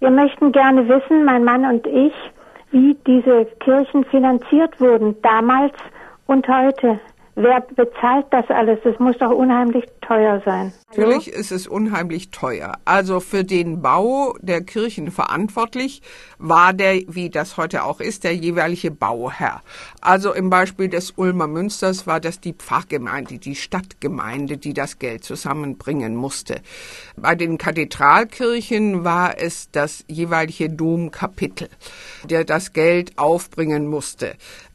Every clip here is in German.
Wir möchten gerne wissen, mein Mann und ich, wie diese Kirchen finanziert wurden, damals und heute. Wer bezahlt das alles? Das muss doch unheimlich teuer sein. Natürlich ist es unheimlich teuer. Also für den Bau der Kirchen verantwortlich war der, wie das heute auch ist, der jeweilige Bauherr. Also im Beispiel des Ulmer Münsters war das die Pfarrgemeinde, die Stadtgemeinde, die das Geld zusammenbringen musste. Bei den Kathedralkirchen war es das jeweilige Domkapitel, der das Geld aufbringen musste.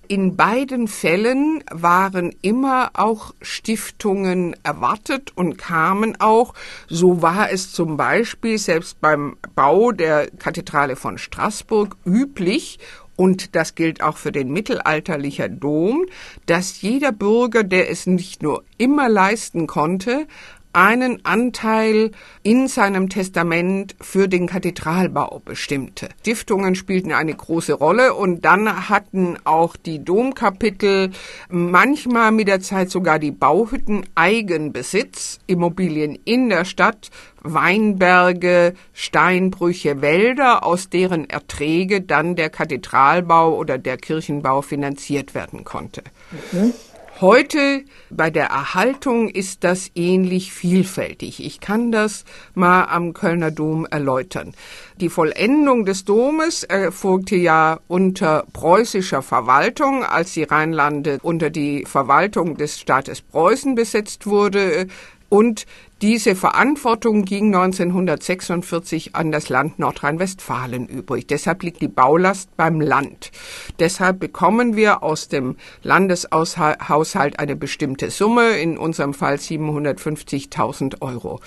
In beiden Fällen waren immer auch Stiftungen erwartet und kamen auch. So war es zum Beispiel selbst beim Bau der Kathedrale von Straßburg üblich und das gilt auch für den mittelalterlichen Dom, dass jeder Bürger, der es nicht nur immer leisten konnte, einen Anteil in seinem Testament für den Kathedralbau bestimmte. Stiftungen spielten eine große Rolle und dann hatten auch die Domkapitel manchmal mit der Zeit sogar die Bauhütten Eigenbesitz, Immobilien in der Stadt, Weinberge, Steinbrüche, Wälder, aus deren Erträge dann der Kathedralbau oder der Kirchenbau finanziert werden konnte. Mhm. Heute bei der Erhaltung ist das ähnlich vielfältig. Ich kann das mal am Kölner Dom erläutern. Die Vollendung des Domes erfolgte ja unter preußischer Verwaltung, als die Rheinlande unter die Verwaltung des Staates Preußen besetzt wurde. Und diese Verantwortung ging 1946 an das Land Nordrhein-Westfalen übrig. Deshalb liegt die Baulast beim Land. Deshalb bekommen wir aus dem Landeshaushalt eine bestimmte Summe, in unserem Fall 750.000 Euro.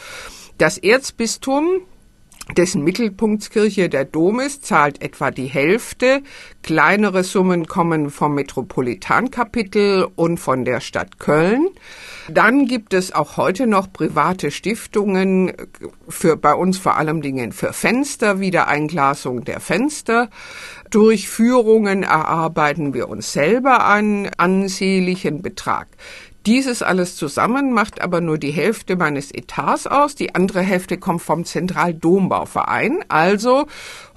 Das Erzbistum dessen Mittelpunktskirche der Dom ist, zahlt etwa die Hälfte. Kleinere Summen kommen vom Metropolitankapitel und von der Stadt Köln. Dann gibt es auch heute noch private Stiftungen für bei uns vor allem Dingen für Fenster, Wiedereinglasung der Fenster. Durch Führungen erarbeiten wir uns selber einen ansehnlichen Betrag. Dieses alles zusammen macht aber nur die Hälfte meines Etats aus. Die andere Hälfte kommt vom Zentraldombauverein. Also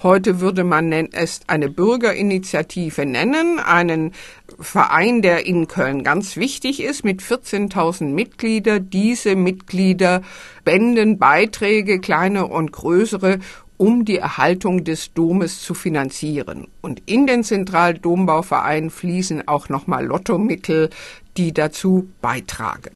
heute würde man es eine Bürgerinitiative nennen, einen Verein, der in Köln ganz wichtig ist, mit 14.000 Mitgliedern. Diese Mitglieder spenden Beiträge, kleine und größere, um die Erhaltung des Domes zu finanzieren. Und in den Zentraldombauverein fließen auch nochmal Lottomittel, die dazu beitragen.